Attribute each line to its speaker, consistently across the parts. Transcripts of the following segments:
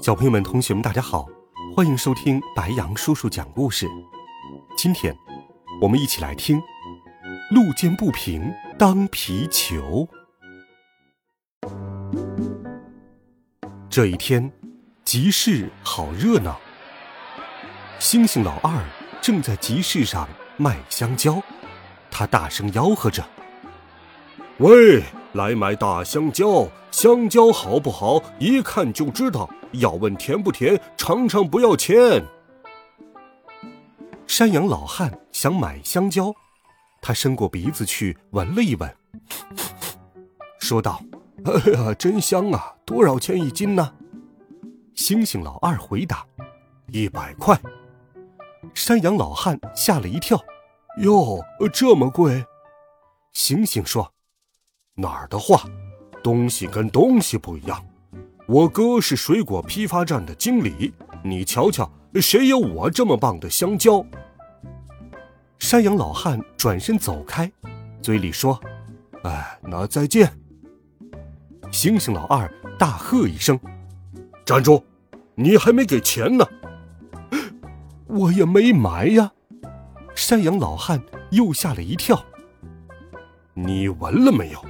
Speaker 1: 小朋友们、同学们，大家好，欢迎收听白杨叔叔讲故事。今天，我们一起来听《路见不平当皮球》。这一天，集市好热闹。星星老二正在集市上卖香蕉，他大声吆喝着：“
Speaker 2: 喂，来买大香蕉！香蕉好不好？一看就知道。”要问甜不甜，尝尝不要钱。
Speaker 1: 山羊老汉想买香蕉，他伸过鼻子去闻了一闻，说道：“
Speaker 2: 哎呀，真香啊！多少钱一斤呢？”
Speaker 1: 星星老二回答：“
Speaker 2: 一百块。”
Speaker 1: 山羊老汉吓了一跳：“
Speaker 2: 哟，这么贵？”
Speaker 1: 星星说：“
Speaker 2: 哪儿的话，东西跟东西不一样。”我哥是水果批发站的经理，你瞧瞧，谁有我这么棒的香蕉？
Speaker 1: 山羊老汉转身走开，嘴里说：“
Speaker 2: 哎，那再见。”
Speaker 1: 星星老二大喝一声：“
Speaker 2: 站住！你还没给钱呢！”
Speaker 1: 我也没买呀。山羊老汉又吓了一跳：“
Speaker 2: 你闻了没有？”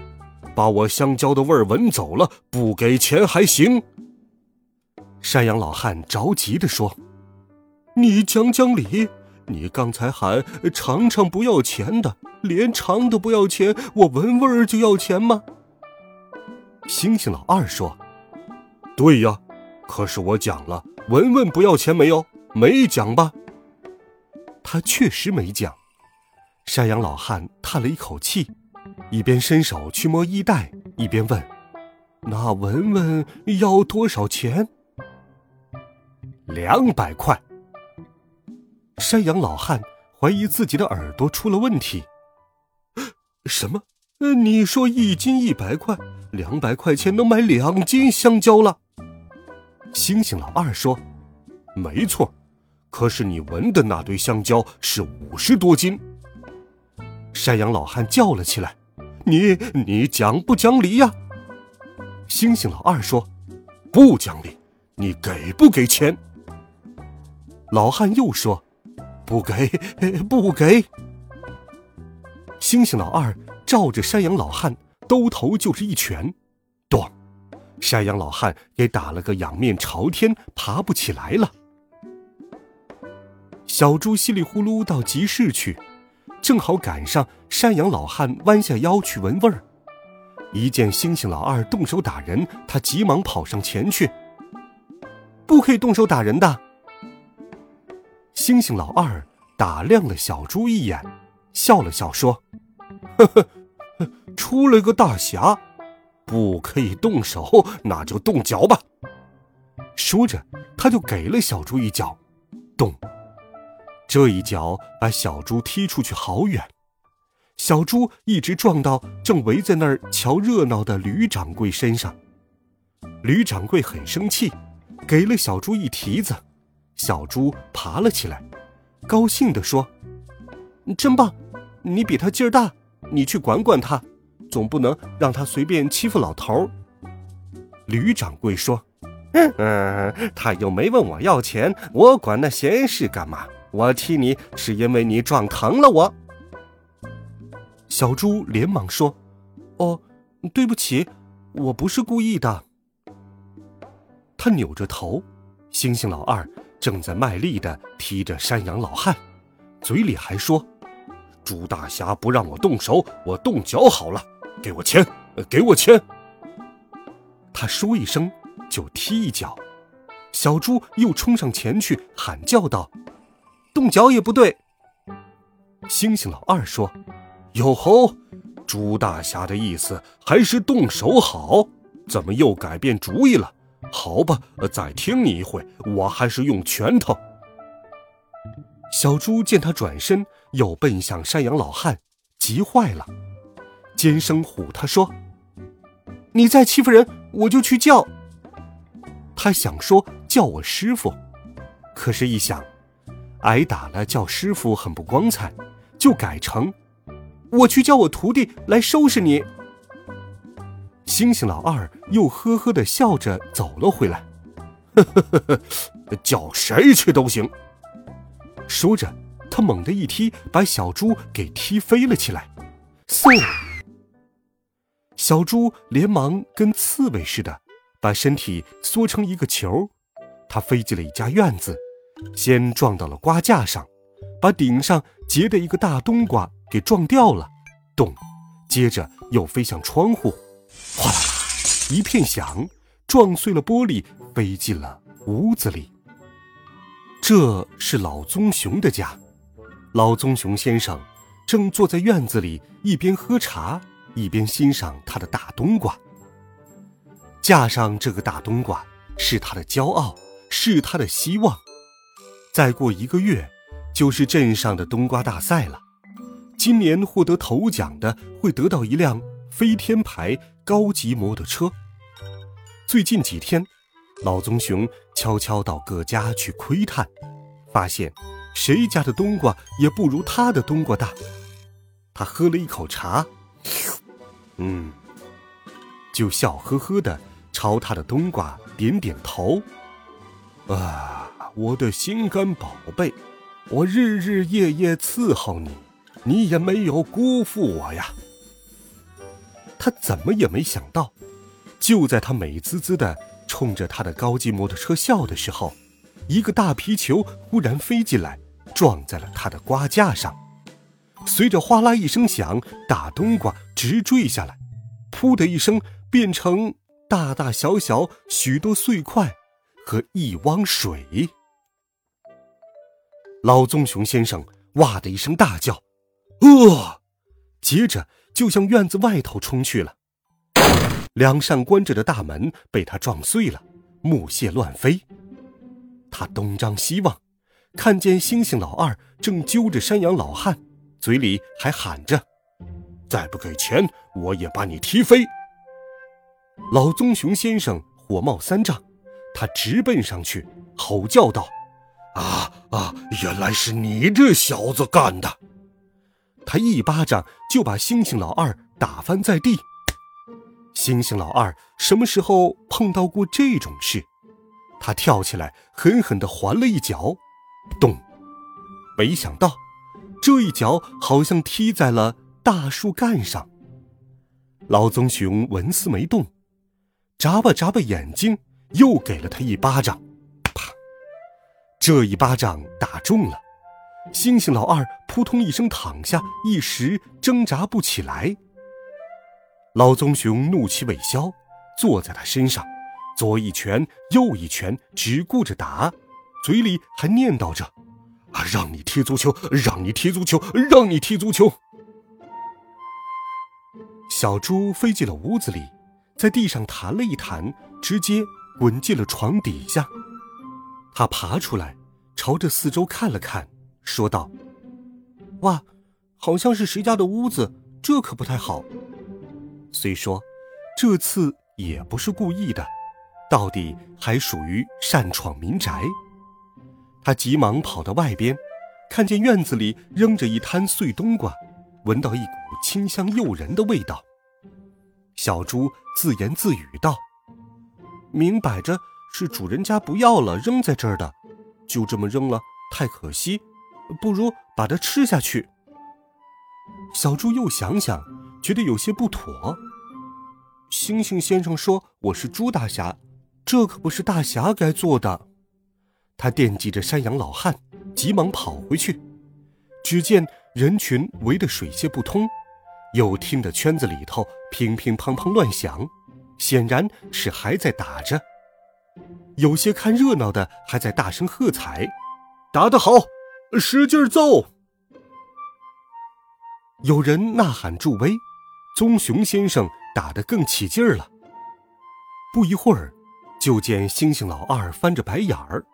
Speaker 2: 把我香蕉的味儿闻走了，不给钱还行。
Speaker 1: 山羊老汉着急地说：“
Speaker 2: 你讲讲理！你刚才喊尝尝不要钱的，连尝都不要钱，我闻味儿就要钱吗？”
Speaker 1: 星星老二说：“
Speaker 2: 对呀，可是我讲了，闻闻不要钱没有？没讲吧？”
Speaker 1: 他确实没讲。山羊老汉叹了一口气。一边伸手去摸衣袋，一边问：“
Speaker 2: 那文文要多少钱？”
Speaker 1: 两百块。山羊老汉怀疑自己的耳朵出了问题。
Speaker 2: 什么？你说一斤一百块，两百块钱能买两斤香蕉了？
Speaker 1: 星星老二说：“
Speaker 2: 没错，可是你闻的那堆香蕉是五十多斤。”
Speaker 1: 山羊老汉叫了起来：“
Speaker 2: 你你讲不讲理呀？”
Speaker 1: 星星老二说：“
Speaker 2: 不讲理，你给不给钱？”
Speaker 1: 老汉又说：“
Speaker 2: 不给，不给。”
Speaker 1: 星星老二照着山羊老汉兜头就是一拳，咚！山羊老汉给打了个仰面朝天，爬不起来了。小猪稀里呼噜到集市去。正好赶上山羊老汉弯下腰去闻味儿，一见猩猩老二动手打人，他急忙跑上前去。不可以动手打人的。猩猩老二打量了小猪一眼，笑了笑说：“
Speaker 2: 呵呵，出了个大侠，不可以动手，那就动脚吧。”
Speaker 1: 说着，他就给了小猪一脚，咚。这一脚把小猪踢出去好远，小猪一直撞到正围在那儿瞧热闹的吕掌柜身上。吕掌柜很生气，给了小猪一蹄子，小猪爬了起来，高兴地说：“真棒，你比他劲儿大，你去管管他，总不能让他随便欺负老头。”吕掌柜说：“
Speaker 3: 嗯，他又没问我要钱，我管那闲事干嘛？”我踢你是因为你撞疼了我。
Speaker 1: 小猪连忙说：“哦，对不起，我不是故意的。”他扭着头，猩猩老二正在卖力的踢着山羊老汉，嘴里还说：“
Speaker 2: 猪大侠不让我动手，我动脚好了。给我钱，给我钱。”
Speaker 1: 他说一声就踢一脚，小猪又冲上前去喊叫道。动脚也不对。星星老二说：“
Speaker 2: 哟吼，朱大侠的意思还是动手好，怎么又改变主意了？好吧，再听你一回，我还是用拳头。
Speaker 1: 小猪见他转身又奔向山羊老汉，急坏了，尖声唬他说：“你再欺负人，我就去叫。”他想说叫我师傅，可是，一想，挨打了叫师傅很不光彩，就改成我去叫我徒弟来收拾你。星星老二又呵呵的笑着走了回来，
Speaker 2: 呵呵呵呵，叫谁去都行。
Speaker 1: 说着，他猛地一踢，把小猪给踢飞了起来。嗖！小猪连忙跟刺猬似的，把身体缩成一个球。它飞进了一家院子，先撞到了瓜架上，把顶上结的一个大冬瓜给撞掉了。咚！接着又飞向窗户。哗啦啦，一片响，撞碎了玻璃，飞进了屋子里。这是老棕熊的家，老棕熊先生正坐在院子里，一边喝茶，一边欣赏他的大冬瓜。架上这个大冬瓜是他的骄傲，是他的希望。再过一个月，就是镇上的冬瓜大赛了。今年获得头奖的会得到一辆飞天牌。高级摩托车。最近几天，老棕熊悄悄到各家去窥探，发现谁家的冬瓜也不如他的冬瓜大。他喝了一口茶，嗯，就笑呵呵的朝他的冬瓜点点头。啊，我的心肝宝贝，我日日夜夜伺候你，你也没有辜负我呀。他怎么也没想到，就在他美滋滋的冲着他的高级摩托车笑的时候，一个大皮球忽然飞进来，撞在了他的瓜架上。随着哗啦一声响，大冬瓜直坠下来，噗的一声变成大大小小许多碎块和一汪水。老棕熊先生哇的一声大叫，呃，接着。就向院子外头冲去了，两扇关着的大门被他撞碎了，木屑乱飞。他东张西望，看见星星老二正揪着山羊老汉，嘴里还喊着：“
Speaker 2: 再不给钱，我也把你踢飞！”
Speaker 1: 老棕熊先生火冒三丈，他直奔上去，吼叫道：“
Speaker 2: 啊啊！原来是你这小子干的！”
Speaker 1: 他一巴掌就把星星老二打翻在地。星星老二什么时候碰到过这种事？他跳起来，狠狠地还了一脚，咚！没想到，这一脚好像踢在了大树干上。老棕熊纹丝没动，眨巴眨巴眼睛，又给了他一巴掌，这一巴掌打中了。星星老二扑通一声躺下，一时挣扎不起来。老棕熊怒气未消，坐在他身上，左一拳，右一拳，只顾着打，嘴里还念叨着：“啊，让你踢足球，让你踢足球，让你踢足球。”小猪飞进了屋子里，在地上弹了一弹，直接滚进了床底下。他爬出来，朝着四周看了看。说道：“哇，好像是谁家的屋子，这可不太好。虽说这次也不是故意的，到底还属于擅闯民宅。”他急忙跑到外边，看见院子里扔着一摊碎冬瓜，闻到一股清香诱人的味道。小猪自言自语道：“明摆着是主人家不要了，扔在这儿的，就这么扔了，太可惜。”不如把它吃下去。小猪又想想，觉得有些不妥。星星先生说：“我是猪大侠，这可不是大侠该做的。”他惦记着山羊老汉，急忙跑回去。只见人群围得水泄不通，又听得圈子里头乒乒乓乓乱响，显然是还在打着。有些看热闹的还在大声喝彩：“打得好！”使劲揍！有人呐喊助威，棕熊先生打得更起劲儿了。不一会儿，就见猩猩老二翻着白眼儿。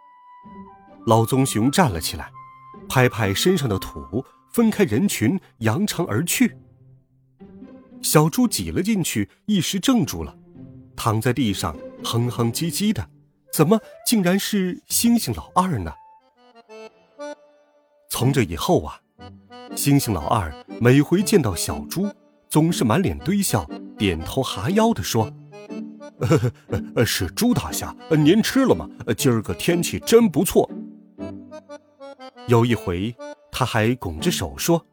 Speaker 1: 老棕熊站了起来，拍拍身上的土，分开人群，扬长而去。小猪挤了进去，一时怔住了，躺在地上哼哼唧唧的。怎么竟然是猩猩老二呢？从这以后啊，猩猩老二每回见到小猪，总是满脸堆笑，点头哈腰的说：“呵 呵
Speaker 2: 是猪大侠，您吃了吗？今儿个天气真不错。”
Speaker 1: 有一回，他还拱着手说：“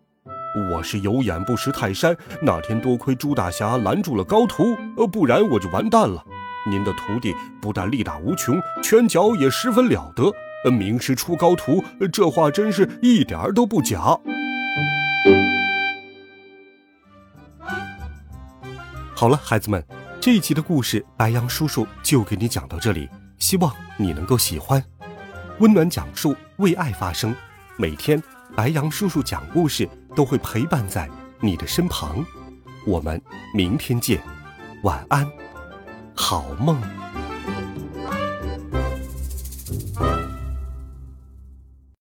Speaker 2: 我是有眼不识泰山，那天多亏猪大侠拦住了高徒，呃不然我就完蛋了。”您的徒弟不但力大无穷，拳脚也十分了得，呃名师出高徒，这话真是一点儿都不假。
Speaker 1: 好了，孩子们，这一集的故事白羊叔叔就给你讲到这里，希望你能够喜欢。温暖讲述，为爱发声，每天白羊叔叔讲故事都会陪伴在你的身旁。我们明天见，晚安。好梦。